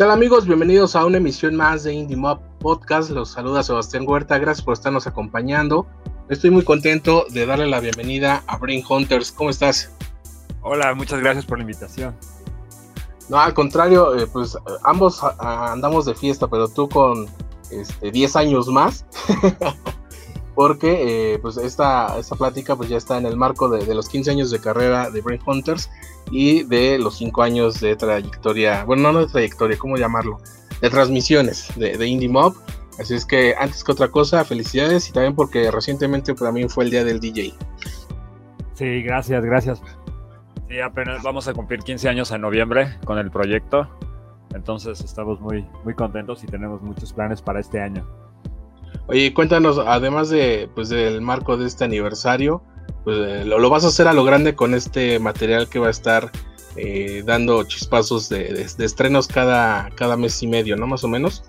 Tal amigos? Bienvenidos a una emisión más de Indie Mob Podcast. Los saluda Sebastián Huerta. Gracias por estarnos acompañando. Estoy muy contento de darle la bienvenida a Brain Hunters. ¿Cómo estás? Hola, muchas gracias por la invitación. No, al contrario, eh, pues ambos a- andamos de fiesta, pero tú con este, 10 años más. Porque eh, pues esta, esta plática pues ya está en el marco de, de los 15 años de carrera de Brain Hunters y de los 5 años de trayectoria, bueno, no de trayectoria, ¿cómo llamarlo? De transmisiones de, de Indie Mob. Así es que antes que otra cosa, felicidades y también porque recientemente para mí fue el día del DJ. Sí, gracias, gracias. Sí, apenas vamos a cumplir 15 años en noviembre con el proyecto. Entonces estamos muy, muy contentos y tenemos muchos planes para este año. Oye, cuéntanos, además de, pues, del marco de este aniversario, pues, eh, lo, vas a hacer a lo grande con este material que va a estar eh, dando chispazos de, de- de estrenos cada, cada mes y medio, ¿no? Más o menos.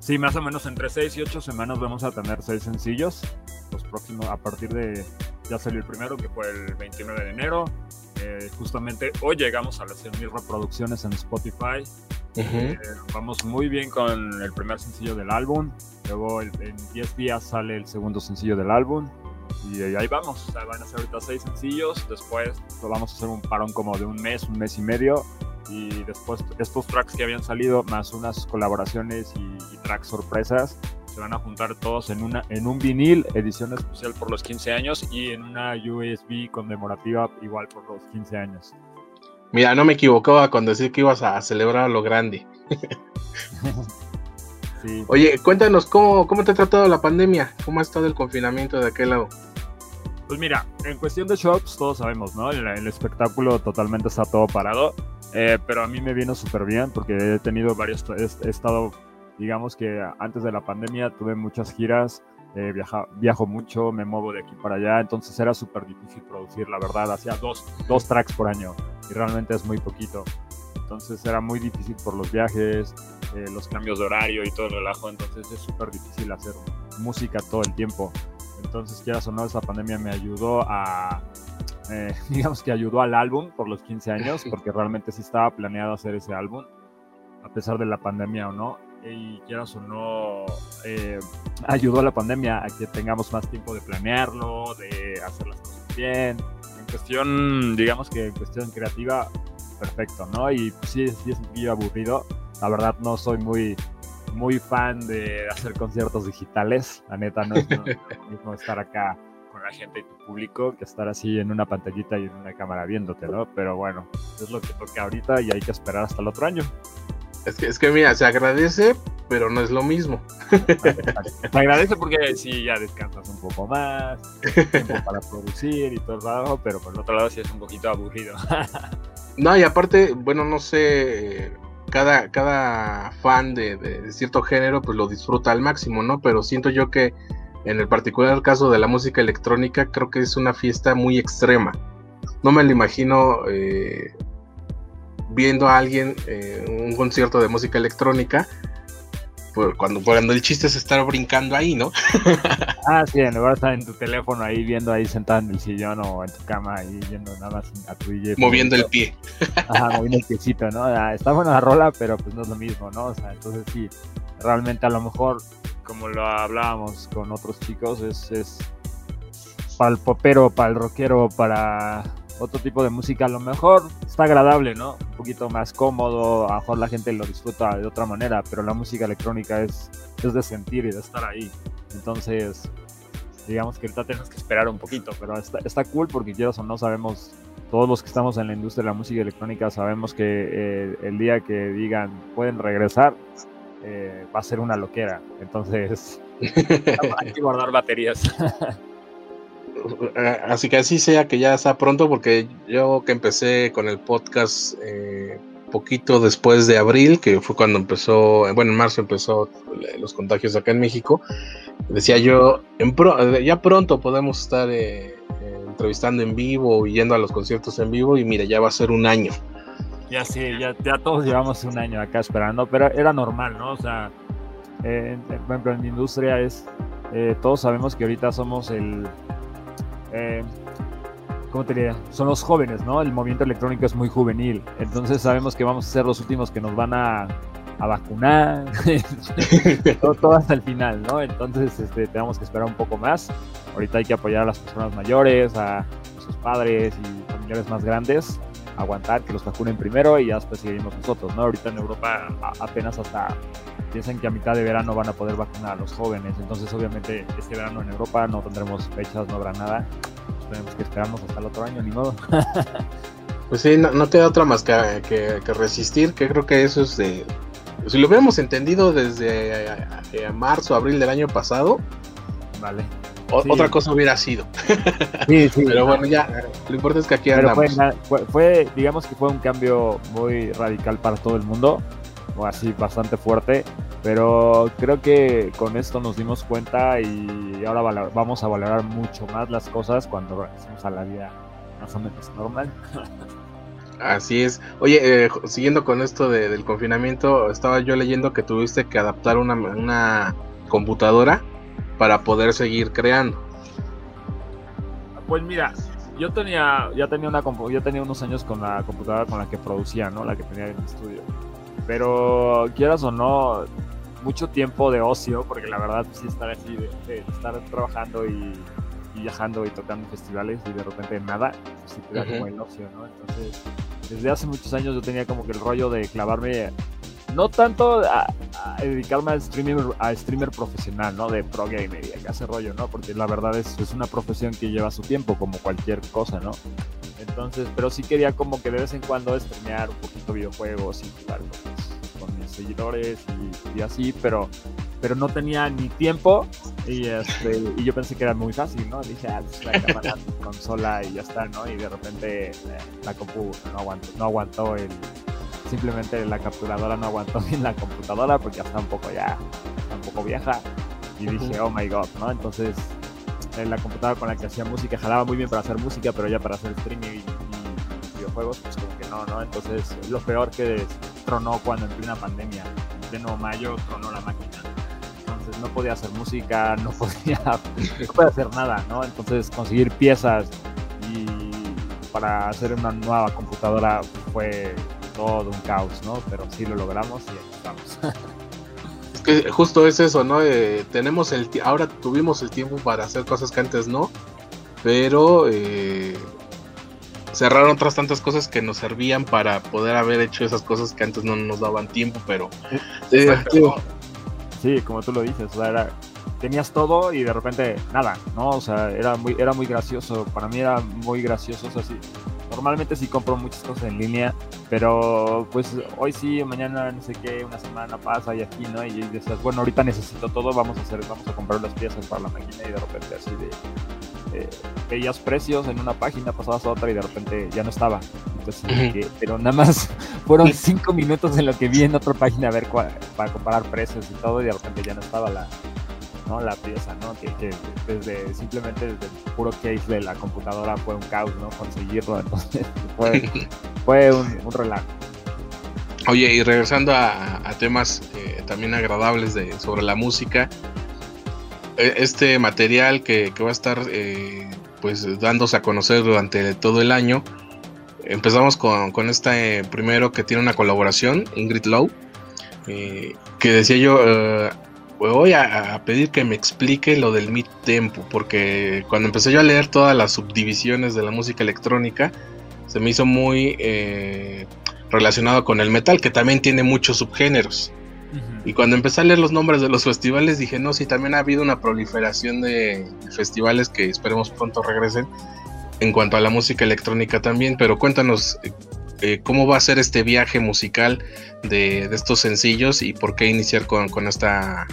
Sí, más o menos entre 6 y 8 semanas vamos a tener 6 sencillos. Los próximos, a partir de, ya salió el primero, que fue el 29 de enero. Eh, justamente hoy llegamos a las 100.000 reproducciones en Spotify. Eh, vamos muy bien con el primer sencillo del álbum. Luego el- en 10 días sale el segundo sencillo del álbum. Y ahí vamos. O sea, van a ser ahorita 6 sencillos. Después vamos a hacer un parón como de un mes, un mes y medio. Y después estos tracks que habían salido, más unas colaboraciones y, y tracks sorpresas, se van a juntar todos en, una, en un vinil, edición especial por los 15 años, y en una USB conmemorativa igual por los 15 años. Mira, no me equivocaba con decir que ibas a celebrar a lo grande. Sí. Oye, cuéntanos, ¿cómo, cómo te ha tratado la pandemia? ¿Cómo ha estado el confinamiento de aquel lado? Pues mira, en cuestión de shows, todos sabemos, ¿no? El, el espectáculo totalmente está todo parado. eh, pero a mí me vino súper bien porque he tenido varios. He, he estado, digamos que antes de la pandemia tuve muchas giras. eh, viaja- viajo mucho, me muevo de aquí para allá. Entonces era súper difícil producir, la verdad. Hacía dos, dos tracks por año y realmente es muy poquito. Entonces era muy difícil por los viajes, eh, los cambios de horario y todo el relajo. Entonces es súper difícil hacer música todo el tiempo. Entonces, quieras o no, esa pandemia me ayudó a, eh, digamos que ayudó al álbum por los 15 años, porque realmente sí estaba planeado hacer ese álbum, a pesar de la pandemia o no. Y quieras o no, eh, ayudó a la pandemia a que tengamos más tiempo de planearlo, de hacer las cosas bien. En cuestión, digamos que en cuestión creativa, perfecto, ¿no? Y pues, sí, sí es un poquillo aburrido. La verdad, no soy muy, muy fan de hacer conciertos digitales. La neta, no es lo mismo estar acá con la gente y tu público que estar así en una pantallita y en una cámara viéndote, ¿no? Pero bueno, es lo que toca ahorita y hay que esperar hasta el otro año. Es que, es que mira, se agradece, pero no es lo mismo. Te agradece porque sí, ya descansas un poco más, tiempo para producir y todo el trabajo, pero por el otro lado sí es un poquito aburrido. No, y aparte, bueno, no sé, cada, cada fan de cierto género pues lo disfruta al máximo, ¿no? Pero siento yo que en el particular caso de la música electrónica creo que es una fiesta muy extrema. No me lo imagino eh, viendo a alguien eh, un concierto de música electrónica pues, cuando, cuando el chiste es estar brincando ahí, ¿no? Ah, sí, en lugar de estar en tu teléfono ahí viendo ahí sentado en el sillón o en tu cama ahí viendo nada más a tu DJ. Moviendo el pie. Ajá, moviendo el piecito, ¿no? Ah, Está buena la rola, pero pues no es lo mismo, ¿no? O sea, entonces sí, realmente a lo mejor, como lo hablábamos con otros chicos, es, es para el popero, para el rockero, para otro tipo de música, a lo mejor está agradable, ¿no? Un poquito más cómodo, a lo mejor la gente lo disfruta de otra manera, pero la música electrónica es, es de sentir y de estar ahí. Entonces, digamos que ahorita tenemos que esperar un poquito, pero está, está cool porque quieras o no sabemos, todos los que estamos en la industria de la música electrónica sabemos que eh, el día que digan pueden regresar, eh, va a ser una loquera. Entonces, Hay que guardar baterías. Así que así sea que ya está pronto, porque yo que empecé con el podcast eh, poquito después de abril, que fue cuando empezó, bueno, en marzo empezó los contagios acá en México, decía yo, en ya pronto podemos estar eh, eh, entrevistando en vivo y yendo a los conciertos en vivo, y mira, ya va a ser un año. Ya sí, ya, ya todos llevamos un año acá esperando, pero era normal, ¿no? O sea, por ejemplo, en mi industria es, todos sabemos que ahorita somos el eh, ¿cómo te diría? Son los jóvenes, ¿no? El movimiento electrónico es muy juvenil, entonces sabemos que vamos a ser los últimos que nos van a, vacunar, todo, hasta el final, ¿no? Entonces este, tenemos que esperar un poco más. Ahorita hay que apoyar a las personas mayores, a sus padres y familiares más grandes, aguantar que los vacunen primero y ya después seguimos nosotros, ¿no? Ahorita en Europa apenas hasta piensan que a mitad de verano van a poder vacunar a los jóvenes. Entonces, obviamente, este verano en Europa no tendremos fechas, no habrá nada. tenemos que esperarnos hasta el otro año, ni modo. pues sí, no, queda otra más que, que, resistir, que creo que eso es de... Si lo hubiéramos entendido desde eh, eh, marzo, abril del año pasado, vale. Otra cosa hubiera sido. Sí, sí. Pero bueno, ya, lo importante es que aquí andamos. fue, digamos que fue un cambio muy radical para todo el mundo o así bastante fuerte, pero creo que con esto nos dimos cuenta y ahora vamos a valorar mucho más las cosas cuando regresemos a la vida más o menos normal. Así es. Oye, eh, siguiendo con esto del confinamiento, estaba yo leyendo que tuviste que adaptar una, una computadora para poder seguir creando. Pues mira, yo tenía, ya tenía una tenía unos años con la computadora con la que producía, ¿no? La que tenía en el estudio. Pero quieras o no, mucho tiempo de ocio, porque la verdad sí estar así, de, estar trabajando y, viajando y tocando festivales y de repente nada, pues sí te da como el ocio, ¿no? Entonces, desde hace muchos años yo tenía como que el rollo de clavarme, no tanto a, dedicarme al streamer, a streamer profesional, ¿no? De pro gamer y ese rollo, ¿no? Porque la verdad es, es una profesión que lleva su tiempo, como cualquier cosa, ¿no? Entonces, pero sí quería como que de vez en cuando estrenar un poquito videojuegos y jugar con, seguidores y, así, pero, pero no tenía ni tiempo y, este, y yo pensé que era muy fácil, ¿no? Dije, ah, pues la cámara, consola y ya está, ¿no? Y de repente eh, la compu no aguantó, no aguantó el, simplemente la capturadora no aguantó bien la computadora porque ya está un poco ya, está un poco vieja y dije, oh my god, ¿no? Entonces en la computadora con la que hacía música jalaba muy bien para hacer música, pero ya para hacer streaming y, videojuegos, pues como que no, ¿no? Entonces, lo peor que tronó cuando en plena pandemia, en pleno mayo, tronó la máquina. Entonces, no podía hacer música, no podía, no podía hacer nada, ¿no? Entonces, conseguir piezas y para hacer una nueva computadora fue todo un caos, ¿no? Pero sí lo logramos y estamos. que justo es eso, ¿no? Eh, tenemos el ahora tuvimos el tiempo para hacer cosas que antes no, pero eh, cerraron otras tantas cosas que nos servían para poder haber hecho esas cosas que antes no nos daban tiempo, pero sí, como tú lo dices, o sea, era, tenías todo y de repente nada, ¿no? O sea, era muy, era muy gracioso, para mí era muy gracioso, o sea, sí, normalmente sí compro muchas cosas en línea, pero pues hoy sí, mañana no sé qué, una semana pasa y aquí, ¿no? Y dices, bueno, ahorita necesito todo, vamos a hacer, vamos a comprar las piezas para la máquina y de repente así de eh, veías precios en una página, pasabas a otra y de repente ya no estaba. Entonces, pero nada más fueron cinco minutos en lo que vi en otra página a ver para comparar precios y todo y de repente ya no estaba la, ¿no? La pieza, ¿no? Que, desde, simplemente desde el puro case de la computadora fue un caos, ¿no? Conseguirlo, entonces fue, fue un, relajo. Oye, y regresando a, temas eh, también agradables de, sobre la música, este material que, va a estar eh, pues dándose a conocer durante todo el año, empezamos con, con este primero que tiene una colaboración, Ingrid Lowe, eh, que decía yo, voy a, pedir que me explique lo del mid tempo, porque cuando empecé yo a leer todas las subdivisiones de la música electrónica, se me hizo muy eh, relacionado con el metal, que también tiene muchos subgéneros. Y cuando empecé a leer los nombres de los festivales, dije, no, sí, también ha habido una proliferación de festivales que esperemos pronto regresen en cuanto a la música electrónica también, pero cuéntanos eh, cómo va a ser este viaje musical de, estos sencillos y por qué iniciar con, con esta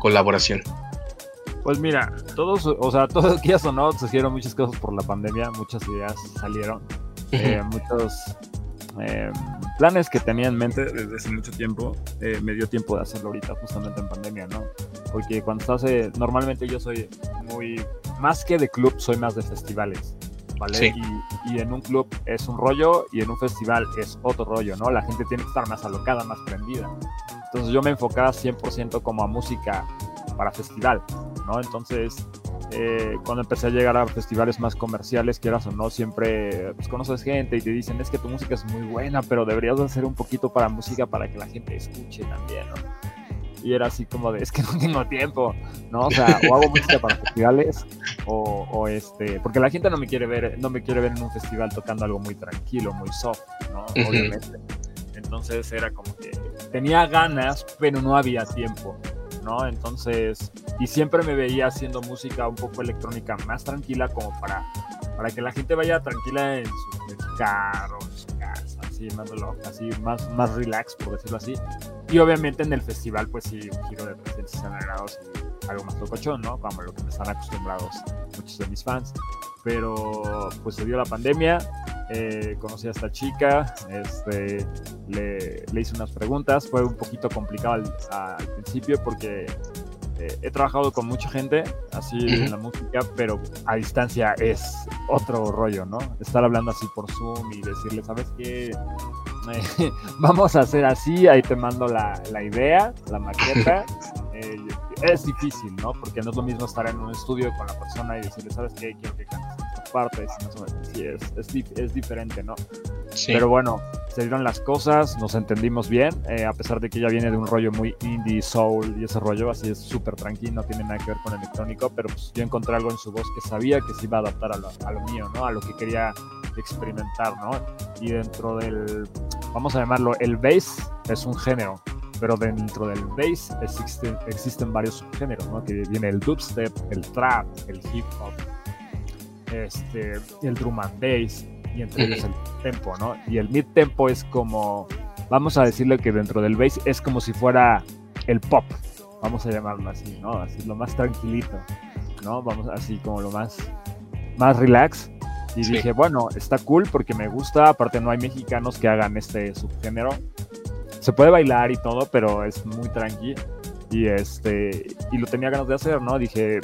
colaboración. Pues mira, todos, o sea, todos días o no, se hicieron muchas cosas por la pandemia, muchas ideas salieron, eh, muchos eh, planes que tenía en mente desde hace mucho tiempo, eh, me dio tiempo de hacerlo ahorita justamente en pandemia, ¿no? Porque cuando estás, normalmente yo soy muy, más que de club, soy más de festivales. ¿Vale? Y, y, en un club es un rollo y en un festival es otro rollo, ¿no? La gente tiene que estar más alocada, más prendida. Entonces yo me enfocaba 100% como a música para festival, ¿no? Entonces, eh, cuando empecé a llegar a festivales más comerciales, quieras o no, siempre pues, conoces gente y te dicen, es que tu música es muy buena, pero deberías hacer un poquito para música para que la gente escuche también, ¿no? Y era así como de, es que no tengo tiempo, ¿no? O sea, o hago música para festivales, o, o, este, porque la gente no me quiere ver, no me quiere ver en un festival tocando algo muy tranquilo, muy soft, ¿no? Obviamente. Entonces era como que tenía ganas, pero no había tiempo. ¿No? Entonces, y siempre me veía haciendo música un poco electrónica más tranquila como para, para que la gente vaya tranquila en su, carro, en su casa, así, más, así más, más relax, por decirlo así. Y obviamente en el festival, pues sí, un giro de 360 grados y algo más locochón, ¿no? Como lo que me están acostumbrados muchos de mis fans. Pero pues se dio la pandemia, eh, conocí a esta chica, este, le, le, hice unas preguntas, fue un poquito complicado al, al principio porque eh, he trabajado con mucha gente así en la música, pero a distancia es otro rollo, ¿no? Estar hablando así por Zoom y decirle, ¿sabes qué? vamos a hacer así, ahí te mando la, la idea, la maqueta. Eh, es difícil, ¿no? Porque no es lo mismo estar en un estudio con la persona y decirle, ¿sabes qué? Quiero que cantes partes, sí, es, es, es, diferente, ¿no? Sí. Pero bueno, se dieron las cosas, nos entendimos bien, eh, a pesar de que ella viene de un rollo muy indie, soul y ese rollo, así es súper tranquilo, no tiene nada que ver con electrónico, pero pues yo encontré algo en su voz que sabía que se iba a adaptar a lo, a lo mío, ¿no? A lo que quería experimentar, ¿no? Y dentro del, vamos a llamarlo, el bass es un género, pero dentro del bass existen, existen varios subgéneros, ¿no? Que viene el dubstep, el trap, el hip hop, este, el drum and bass y entre ellos el tempo, ¿no? Y el mid tempo es como, vamos a decirle que dentro del bass es como si fuera el pop, vamos a llamarlo así, ¿no? Así lo más tranquilito, ¿no? Vamos así como lo más, más relax. Y sí. dije, bueno, está cool porque me gusta, aparte no hay mexicanos que hagan este subgénero. Se puede bailar y todo, pero es muy tranqui. Y este, y lo tenía ganas de hacer, ¿no? Dije,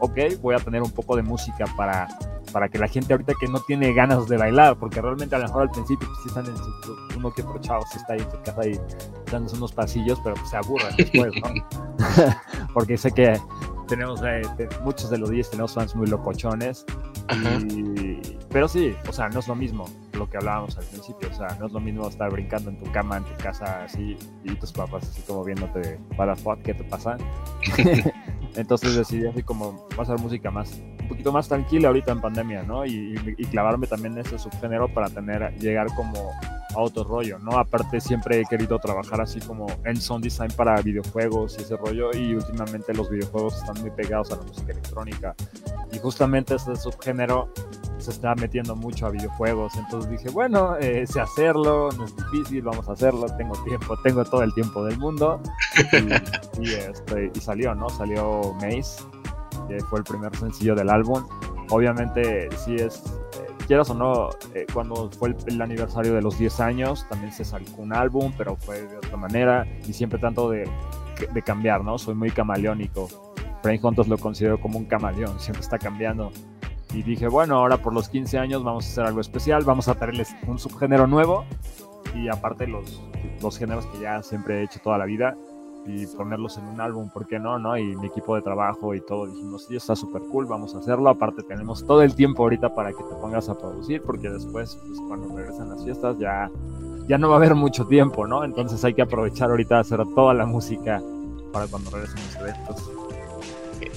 ok, voy a tener un poco de música para, para que la gente ahorita que no tiene ganas de bailar, porque realmente a lo mejor al principio pues, sí están en su, uno que otro chavo, sí está ahí en su casa ahí dándose unos pasillos, pero pues, se aburren después, ¿no? porque sé que tenemos, eh, muchos de los días tenemos fans muy locochones, y, pero sí, o sea, no es lo mismo lo que hablábamos al principio, o sea, no es lo mismo estar brincando en tu cama, en tu casa, así, y tus papás así como viéndote, para fuck, ¿qué te pasa? Entonces decidí así como pasar música más, un poquito más tranquila ahorita en pandemia, ¿no? Y, clavarme también en ese subgénero para tener, llegar como a otro rollo, ¿no? Aparte siempre he querido trabajar así como en sound design para videojuegos y ese rollo y últimamente los videojuegos están muy pegados a la música electrónica y justamente ese subgénero se está metiendo mucho a videojuegos, entonces dije, bueno, eh, sé hacerlo, no es difícil, vamos a hacerlo, tengo tiempo, tengo todo el tiempo del mundo y, y, este, salió, ¿no? Salió Maze, que fue el primer sencillo del álbum. Obviamente, sí es, eh, quieras o no, eh, cuando fue el, el, aniversario de los 10 años, también se sacó un álbum, pero fue de otra manera y siempre tanto de, de cambiar, ¿no? Soy muy camaleónico. Brain Hunters lo considero como un camaleón, siempre está cambiando. Y dije, bueno, ahora por los 15 años vamos a hacer algo especial, vamos a traerles un subgénero nuevo y aparte los, los géneros que ya siempre he hecho toda la vida y ponerlos en un álbum, ¿por qué no? no? Y mi equipo de trabajo y todo dijimos, sí, está súper cool, vamos a hacerlo. Aparte tenemos todo el tiempo ahorita para que te pongas a producir, porque después, pues, cuando regresan las fiestas, ya, ya no va a haber mucho tiempo, ¿no? Entonces hay que aprovechar ahorita a hacer toda la música para cuando regresen los eventos.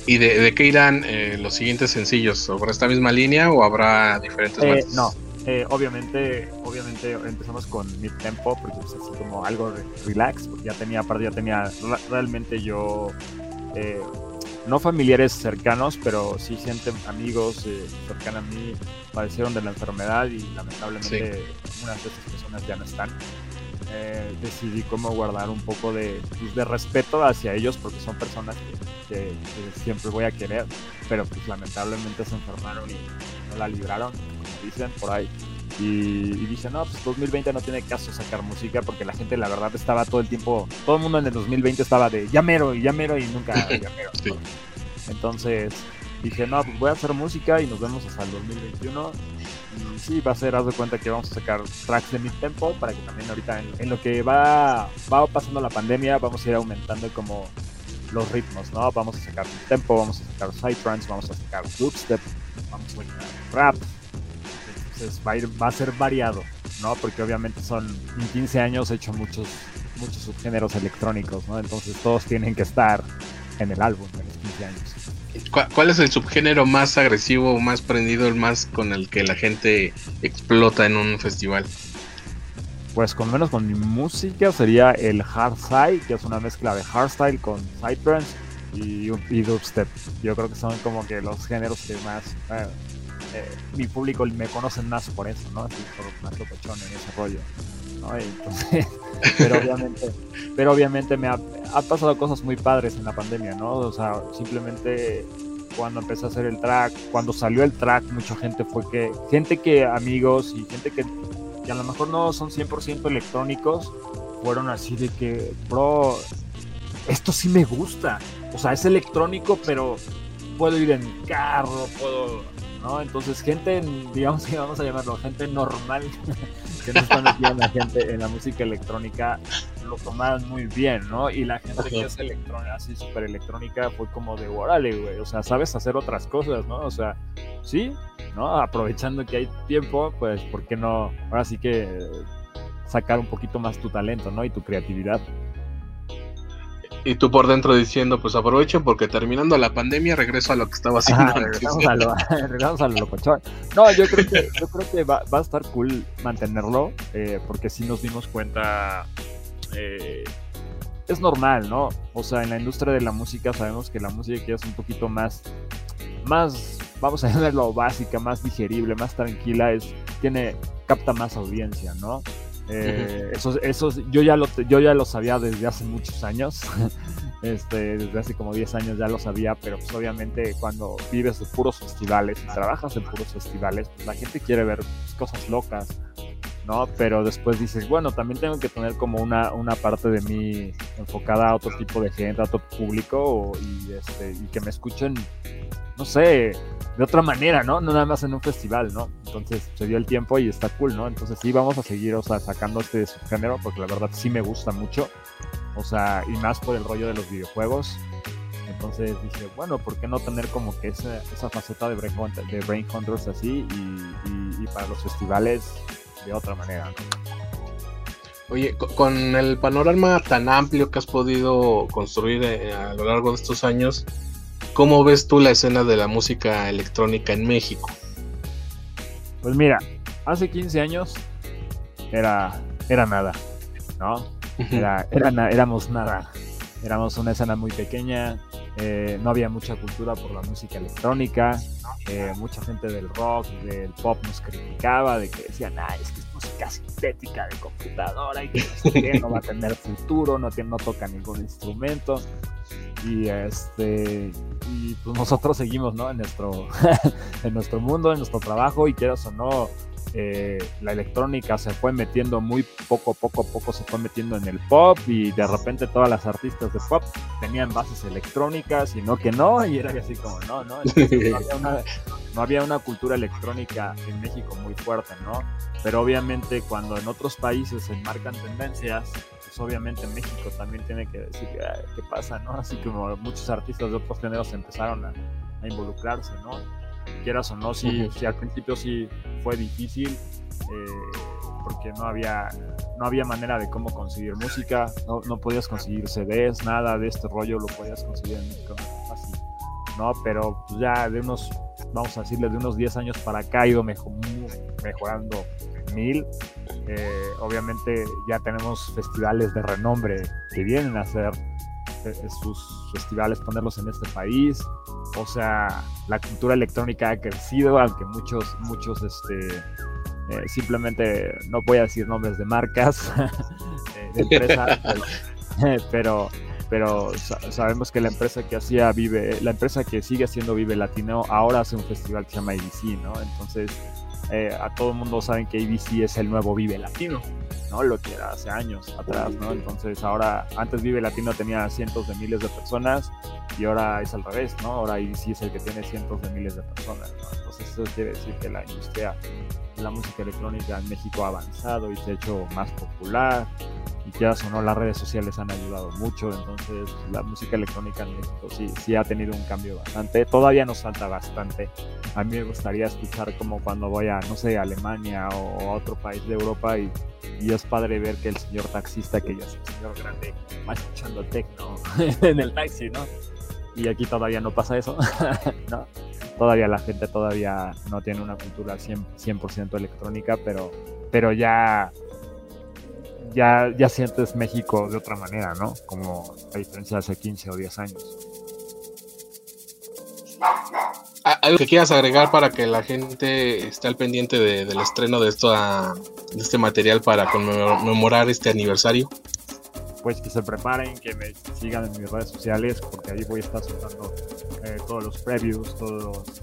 ¿Y de, de qué irán eh, los siguientes sencillos? ¿Sobre esta misma línea o habrá diferentes? Eh, no, eh, obviamente, obviamente empezamos con mid tempo porque es así como algo relax, porque ya tenía, aparte ya tenía realmente yo eh, no familiares cercanos, pero sí gente, amigos eh, cercanos a mí padecieron de la enfermedad y lamentablemente sí. unas de esas personas ya no están. eh, decidí como guardar un poco de, pues, de respeto hacia ellos porque son personas que, siempre voy a querer, pero pues lamentablemente se enfermaron y no la libraron, como dicen por ahí. Y, dije, no, pues 2020 no tiene caso sacar música porque la gente la verdad estaba todo el tiempo, todo el mundo en el 2020 estaba de llamero y llamero y nunca llamero. Entonces dije, no, pues voy a hacer música y nos vemos hasta el 2021 sí, va a ser, haz de cuenta que vamos a sacar tracks de mi tempo para que también ahorita en, lo que va, va pasando la pandemia vamos a ir aumentando como los ritmos, ¿no? Vamos a sacar tempo, vamos a sacar psytrance, vamos a sacar dubstep, vamos a rap. Entonces va a, ir, va a ser variado, ¿no? Porque obviamente son, en 15 años he hecho muchos, muchos subgéneros electrónicos, ¿no? Entonces todos tienen que estar en el álbum en los 15 años. ¿Cuál es el subgénero más agresivo, más prendido, el más con el que la gente explota en un festival? Pues con menos con mi música sería el hardstyle, que es una mezcla de hardstyle con psytrance y, y dubstep. Yo creo que son como que los géneros que más eh, eh, mi público me conocen más por eso, ¿no? Así por más locochón en ese rollo. pero obviamente, pero obviamente me ha, pasado cosas muy padres en la pandemia, ¿no? O sea, simplemente cuando empecé a hacer el track, cuando salió el track, mucha gente fue que, gente que, amigos y gente que, que a lo mejor no son 100% electrónicos, fueron así de que, bro, esto sí me gusta. O sea, es electrónico, pero puedo ir en carro, puedo, ¿no? Entonces, gente, digamos que vamos a llamarlo, gente normal que no están metidos en la gente en la música electrónica lo tomaron muy bien, ¿no? Y la gente que es electrónica, así súper electrónica, fue como de, órale, güey, o sea, sabes hacer otras cosas, ¿no? O sea, sí, ¿no? Aprovechando que hay tiempo, pues, ¿por qué no? Ahora sí que sacar un poquito más tu talento, ¿no? Y tu creatividad. Y tú por dentro diciendo, pues aprovechen porque terminando la pandemia regreso a lo que estaba haciendo. regresamos, a lo, regresamos a lo locochón. No, yo creo que, yo creo que va, va a estar cool mantenerlo, eh, porque si nos dimos cuenta, eh, es normal, ¿no? O sea, en la industria de la música sabemos que la música es un poquito más, más, vamos a decirlo básica, más digerible, más tranquila, es, tiene, capta más audiencia, ¿no? Eh, esos, yo, ya lo, yo ya lo sabía desde hace muchos años. Este, desde hace como 10 años ya lo sabía, pero pues obviamente cuando vives de puros festivales y trabajas en puros festivales, pues la gente quiere ver cosas locas, ¿no? Pero después dices, bueno, también tengo que tener como una, una parte de mí enfocada a otro tipo de gente, a otro público y, este, y que me escuchen, no sé, de otra manera, ¿no? No nada más en un festival, ¿no? Entonces se dio el tiempo y está cool, ¿no? Entonces sí vamos a seguir, o sea, sacando este subgénero porque la verdad sí me gusta mucho. O sea, y más por el rollo de los videojuegos. Entonces dije, bueno, ¿por qué no tener como que esa, esa faceta de Brain, Hunters así y, para los festivales de otra manera. Oye, con el panorama tan amplio que has podido construir eh, a lo largo de estos años, ¿Cómo ves tú la escena de la música electrónica en México? Pues mira, hace 15 años era, era nada, ¿no? Era, éramos nada. Éramos una escena muy pequeña, eh, no había mucha cultura por la música electrónica, eh, mucha gente del rock, del pop nos criticaba, de que decían, ah, es que es música sintética de computadora y que no va a tener futuro, no, no toca ningún instrumento y este y pues nosotros seguimos ¿no? en nuestro en nuestro mundo en nuestro trabajo y quieras o no eh, la electrónica se fue metiendo muy poco poco poco se fue metiendo en el pop y de repente todas las artistas de pop tenían bases electrónicas y no que no y era así como no no, no, había una, no había una cultura electrónica en México muy fuerte no pero obviamente cuando en otros países se marcan tendencias pues, obviamente México también tiene que decir qué pasa, ¿no? Así como muchos artistas de otros géneros empezaron a, involucrarse, ¿no? Quieras o no, si, al principio sí fue difícil, eh, porque no había, no había manera de cómo conseguir música, no, no, podías conseguir CDs, nada de este rollo lo podías conseguir en México fácil, ¿no? Pero pues, ya de unos, vamos a decirle, de unos 10 años para acá ha ido mejorando mil eh, obviamente ya tenemos festivales de renombre que vienen a hacer eh, sus festivales, ponerlos en este país. O sea, la cultura electrónica ha crecido, aunque muchos, muchos, este, Eh, simplemente no voy a decir nombres de marcas de empresas, pero, pero, sabemos que la empresa que hacía Vive, la empresa que sigue haciendo Vive Latino, ahora hace un festival que se llama ABC, ¿no? Entonces, eh, a todo el mundo saben que ABC es el nuevo Vive Latino, ¿no? Lo que era hace años atrás, ¿no? Entonces ahora, antes Vive Latino tenía cientos de miles de personas y ahora es al revés, ¿no? Ahora ABC es el que tiene cientos de miles de personas, ¿no? Entonces eso quiere decir que la industria la música electrónica en México ha avanzado y se ha hecho más popular y que o no, las redes sociales han ayudado mucho, entonces la música electrónica en México sí, sí ha tenido un cambio bastante, todavía nos falta bastante. A mí me gustaría escuchar como cuando voy a, no sé, Alemania o a otro país de Europa y, y es padre ver que el señor taxista, que ya es un señor grande, va escuchando techno en el taxi, ¿no? Y aquí todavía no pasa eso, ¿no? Todavía la gente todavía no tiene una cultura 100%, 100 electrónica, pero, pero ya ya, ya sientes México de otra manera, ¿no? Como a diferencia de hace 15 o 10 años. Ah, ¿Algo que quieras agregar para que la gente esté al pendiente del estreno de, esto, de este material para conmemorar este aniversario? Pues que se preparen, que me sigan en mis redes sociales, porque ahí voy a estar soltando eh, todos los previews, todos los,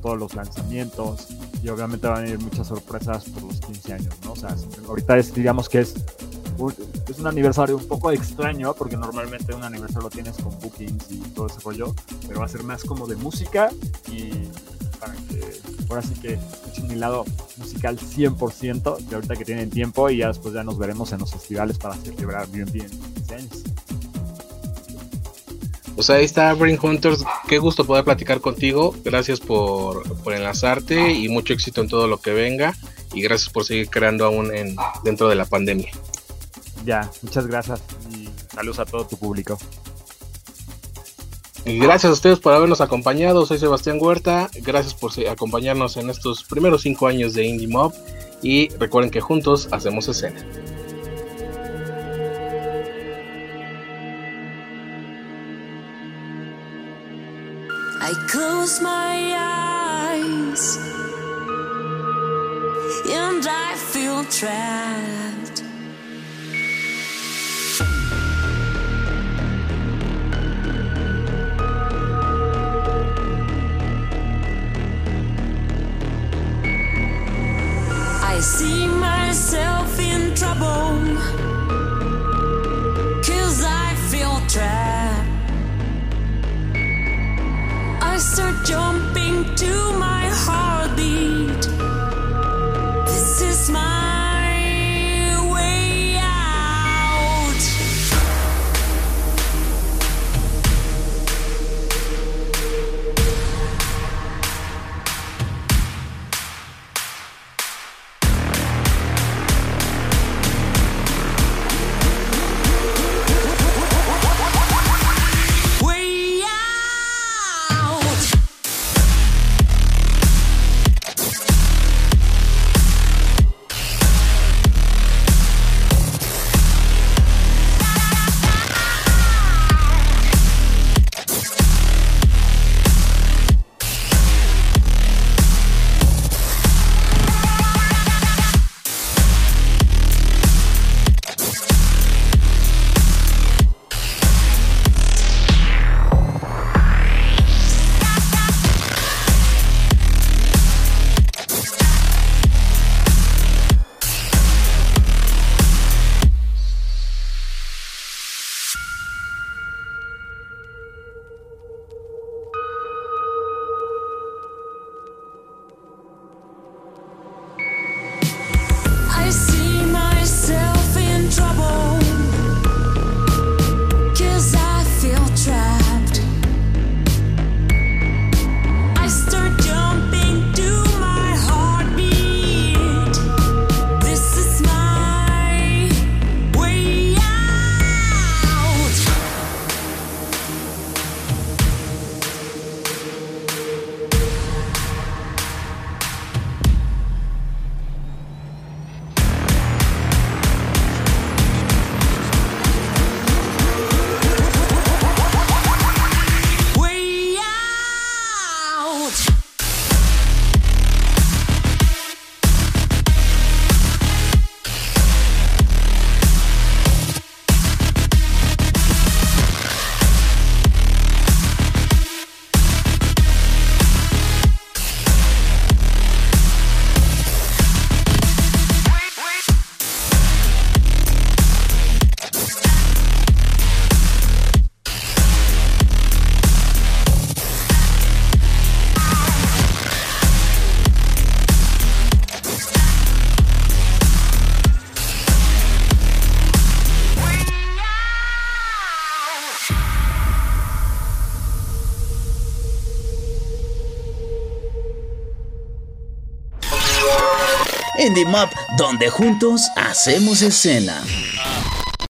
todos los lanzamientos, y obviamente van a ir muchas sorpresas por los 15 años, ¿no? O sea, ahorita es, digamos que es es un aniversario un poco extraño, porque normalmente un aniversario lo tienes con bookings y todo ese rollo, pero va a ser más como de música y que ahora sí que escuchen mi lado musical 100%, que ahorita que tienen tiempo y ya después ya nos veremos en los festivales para celebrar bien bien 15 años. Pues ahí está Brain Hunters, qué gusto poder platicar contigo, gracias por, enlazarte y mucho éxito en todo lo que venga y gracias por seguir creando aún en, dentro de la pandemia. Ya, muchas gracias y saludos a todo tu público. Gracias a ustedes por habernos acompañado, soy Sebastián Huerta, gracias por acompañarnos en estos primeros cinco años de Indie Mob y recuerden que juntos hacemos escena. I close my eyes and I feel trapped. Mob, donde juntos hacemos escena.